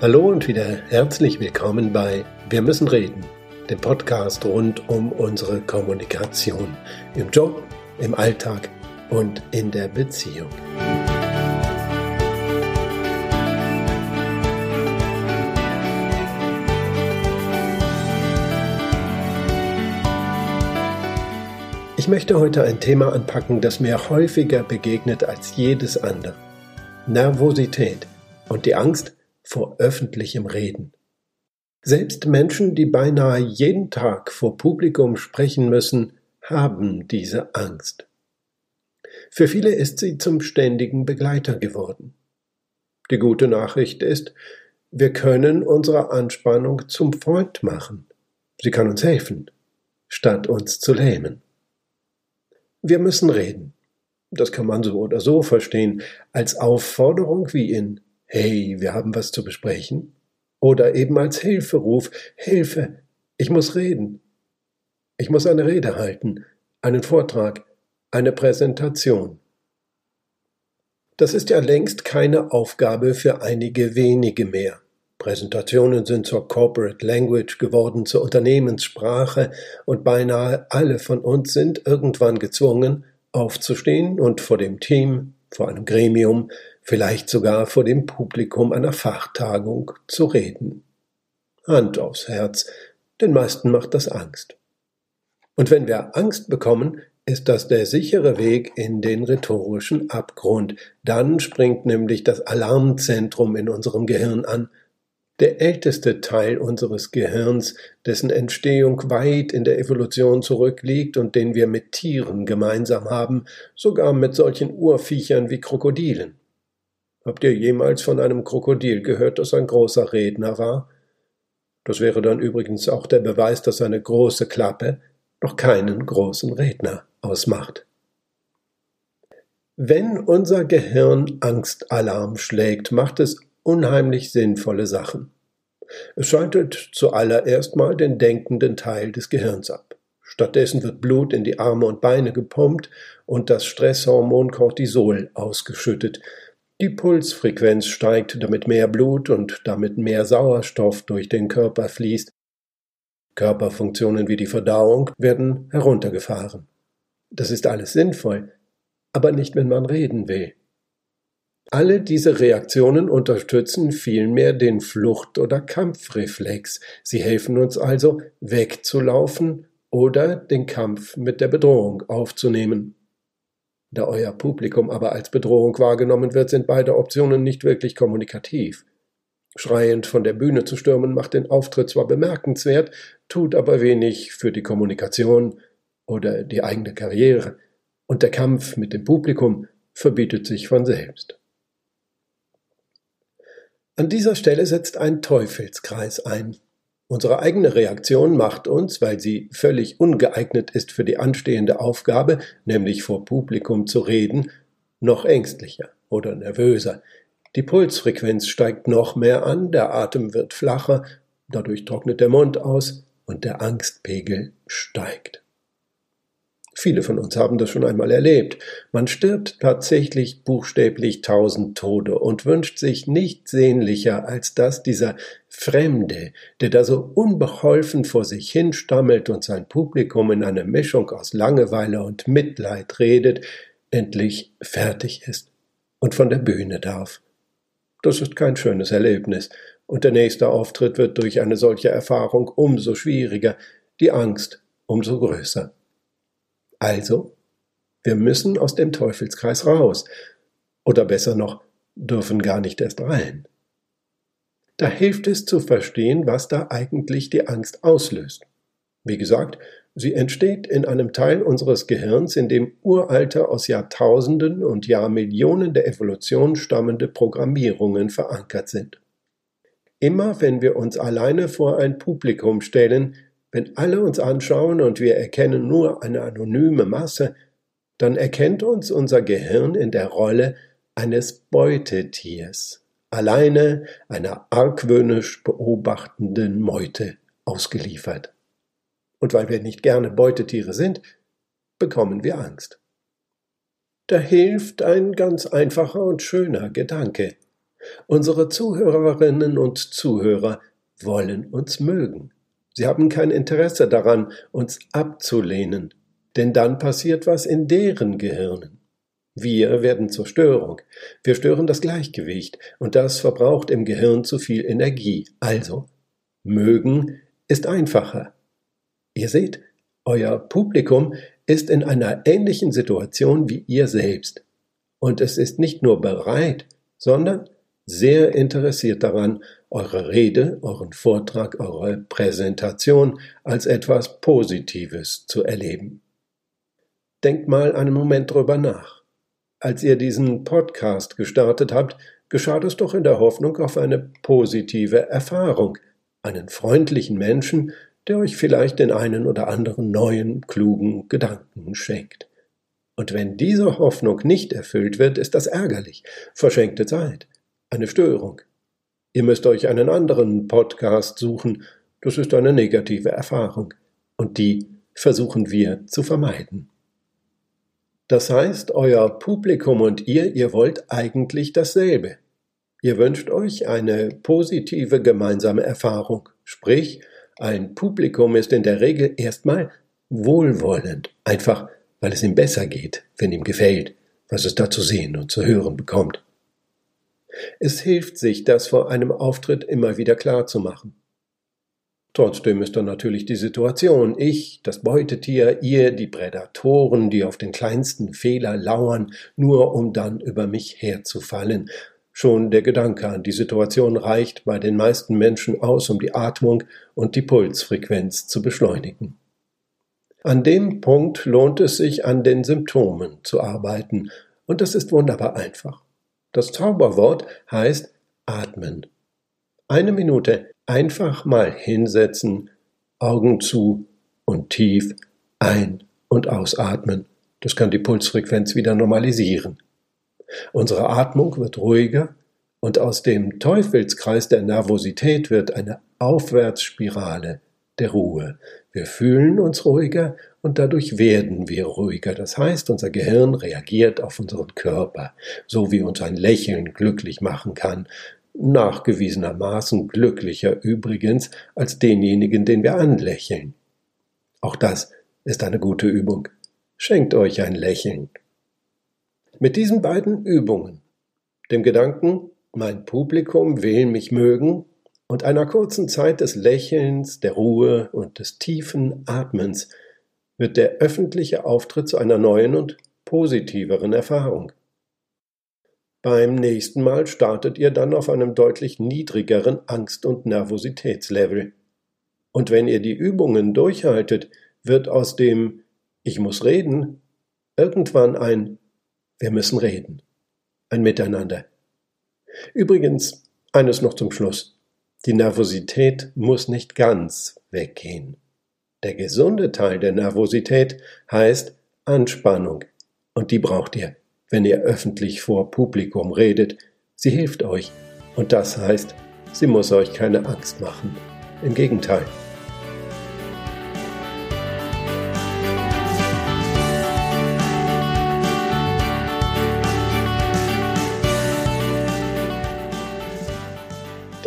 Hallo und wieder herzlich willkommen bei Wir müssen reden, dem Podcast rund um unsere Kommunikation im Job, im Alltag und in der Beziehung. Ich möchte heute ein Thema anpacken, das mir häufiger begegnet als jedes andere. Nervosität und die Angst, vor öffentlichem Reden. Selbst Menschen, die beinahe jeden Tag vor Publikum sprechen müssen, haben diese Angst. Für viele ist sie zum ständigen Begleiter geworden. Die gute Nachricht ist, wir können unsere Anspannung zum Freund machen. Sie kann uns helfen, statt uns zu lähmen. Wir müssen reden. Das kann man so oder so verstehen, als Aufforderung wie in Hey, wir haben was zu besprechen? Oder eben als Hilferuf, Hilfe, ich muss reden. Ich muss eine Rede halten, einen Vortrag, eine Präsentation. Das ist ja längst keine Aufgabe für einige wenige mehr. Präsentationen sind zur Corporate Language geworden, zur Unternehmenssprache, und beinahe alle von uns sind irgendwann gezwungen, aufzustehen und vor dem Team, vor einem Gremium, vielleicht sogar vor dem Publikum einer Fachtagung zu reden. Hand aufs Herz, den meisten macht das Angst. Und wenn wir Angst bekommen, ist das der sichere Weg in den rhetorischen Abgrund. Dann springt nämlich das Alarmzentrum in unserem Gehirn an, der älteste Teil unseres Gehirns, dessen Entstehung weit in der Evolution zurückliegt und den wir mit Tieren gemeinsam haben, sogar mit solchen Urviechern wie Krokodilen. Habt ihr jemals von einem Krokodil gehört, das ein großer Redner war? Das wäre dann übrigens auch der Beweis, dass eine große Klappe noch keinen großen Redner ausmacht. Wenn unser Gehirn Angstalarm schlägt, macht es unheimlich sinnvolle Sachen. Es schaltet zuallererst mal den denkenden Teil des Gehirns ab. Stattdessen wird Blut in die Arme und Beine gepumpt und das Stresshormon Cortisol ausgeschüttet, die Pulsfrequenz steigt, damit mehr Blut und damit mehr Sauerstoff durch den Körper fließt. Körperfunktionen wie die Verdauung werden heruntergefahren. Das ist alles sinnvoll, aber nicht, wenn man reden will. Alle diese Reaktionen unterstützen vielmehr den Flucht- oder Kampfreflex. Sie helfen uns also, wegzulaufen oder den Kampf mit der Bedrohung aufzunehmen. Da euer Publikum aber als Bedrohung wahrgenommen wird, sind beide Optionen nicht wirklich kommunikativ. Schreiend von der Bühne zu stürmen macht den Auftritt zwar bemerkenswert, tut aber wenig für die Kommunikation oder die eigene Karriere, und der Kampf mit dem Publikum verbietet sich von selbst. An dieser Stelle setzt ein Teufelskreis ein. Unsere eigene Reaktion macht uns, weil sie völlig ungeeignet ist für die anstehende Aufgabe, nämlich vor Publikum zu reden, noch ängstlicher oder nervöser. Die Pulsfrequenz steigt noch mehr an, der Atem wird flacher, dadurch trocknet der Mund aus und der Angstpegel steigt. Viele von uns haben das schon einmal erlebt. Man stirbt tatsächlich buchstäblich tausend Tode und wünscht sich nicht sehnlicher, als dass dieser Fremde, der da so unbeholfen vor sich hinstammelt und sein Publikum in einer Mischung aus Langeweile und Mitleid redet, endlich fertig ist und von der Bühne darf. Das ist kein schönes Erlebnis, und der nächste Auftritt wird durch eine solche Erfahrung umso schwieriger, die Angst umso größer. Also, wir müssen aus dem Teufelskreis raus. Oder besser noch, dürfen gar nicht erst rein. Da hilft es zu verstehen, was da eigentlich die Angst auslöst. Wie gesagt, sie entsteht in einem Teil unseres Gehirns, in dem uralte, aus Jahrtausenden und Jahrmillionen der Evolution stammende Programmierungen verankert sind. Immer wenn wir uns alleine vor ein Publikum stellen, wenn alle uns anschauen und wir erkennen nur eine anonyme Masse, dann erkennt uns unser Gehirn in der Rolle eines Beutetiers, alleine einer argwöhnisch beobachtenden Meute ausgeliefert. Und weil wir nicht gerne Beutetiere sind, bekommen wir Angst. Da hilft ein ganz einfacher und schöner Gedanke. Unsere Zuhörerinnen und Zuhörer wollen uns mögen. Sie haben kein Interesse daran, uns abzulehnen, denn dann passiert was in deren Gehirnen. Wir werden zur Störung. Wir stören das Gleichgewicht und das verbraucht im Gehirn zu viel Energie. Also, mögen ist einfacher. Ihr seht, euer Publikum ist in einer ähnlichen Situation wie ihr selbst. Und es ist nicht nur bereit, sondern sehr interessiert daran, eure Rede, euren Vortrag, eure Präsentation als etwas Positives zu erleben. Denkt mal einen Moment drüber nach. Als ihr diesen Podcast gestartet habt, geschah es doch in der Hoffnung auf eine positive Erfahrung, einen freundlichen Menschen, der euch vielleicht den einen oder anderen neuen, klugen Gedanken schenkt. Und wenn diese Hoffnung nicht erfüllt wird, ist das ärgerlich, verschenkte Zeit eine Störung. Ihr müsst euch einen anderen Podcast suchen, das ist eine negative Erfahrung, und die versuchen wir zu vermeiden. Das heißt, euer Publikum und ihr, ihr wollt eigentlich dasselbe. Ihr wünscht euch eine positive gemeinsame Erfahrung, sprich, ein Publikum ist in der Regel erstmal wohlwollend, einfach weil es ihm besser geht, wenn ihm gefällt, was es da zu sehen und zu hören bekommt. Es hilft sich, das vor einem Auftritt immer wieder klar zu machen. Trotzdem ist dann natürlich die Situation, ich, das Beutetier, ihr, die Prädatoren, die auf den kleinsten Fehler lauern, nur um dann über mich herzufallen. Schon der Gedanke an die Situation reicht bei den meisten Menschen aus, um die Atmung und die Pulsfrequenz zu beschleunigen. An dem Punkt lohnt es sich, an den Symptomen zu arbeiten, und das ist wunderbar einfach. Das Zauberwort heißt atmen. Eine Minute einfach mal hinsetzen, Augen zu und tief ein- und ausatmen. Das kann die Pulsfrequenz wieder normalisieren. Unsere Atmung wird ruhiger und aus dem Teufelskreis der Nervosität wird eine Aufwärtsspirale der Ruhe. Wir fühlen uns ruhiger und dadurch werden wir ruhiger. Das heißt, unser Gehirn reagiert auf unseren Körper, so wie uns ein Lächeln glücklich machen kann, nachgewiesenermaßen glücklicher übrigens als denjenigen, den wir anlächeln. Auch das ist eine gute Übung. Schenkt euch ein Lächeln. Mit diesen beiden Übungen, dem Gedanken, mein Publikum will mich mögen, und einer kurzen Zeit des Lächelns, der Ruhe und des tiefen Atmens wird der öffentliche Auftritt zu einer neuen und positiveren Erfahrung. Beim nächsten Mal startet ihr dann auf einem deutlich niedrigeren Angst- und Nervositätslevel. Und wenn ihr die Übungen durchhaltet, wird aus dem Ich muss reden irgendwann ein Wir müssen reden, ein Miteinander. Übrigens, eines noch zum Schluss. Die Nervosität muss nicht ganz weggehen. Der gesunde Teil der Nervosität heißt Anspannung. Und die braucht ihr, wenn ihr öffentlich vor Publikum redet. Sie hilft euch. Und das heißt, sie muss euch keine Angst machen. Im Gegenteil.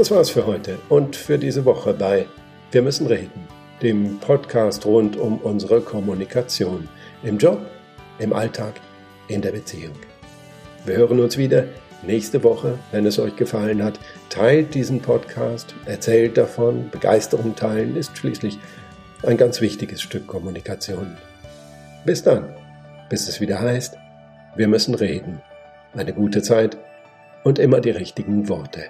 Das war's für heute und für diese Woche bei Wir müssen reden dem Podcast rund um unsere Kommunikation im Job, im Alltag, in der Beziehung. Wir hören uns wieder nächste Woche, wenn es euch gefallen hat. Teilt diesen Podcast, erzählt davon. Begeisterung teilen ist schließlich ein ganz wichtiges Stück Kommunikation. Bis dann, bis es wieder heißt, wir müssen reden. Eine gute Zeit und immer die richtigen Worte.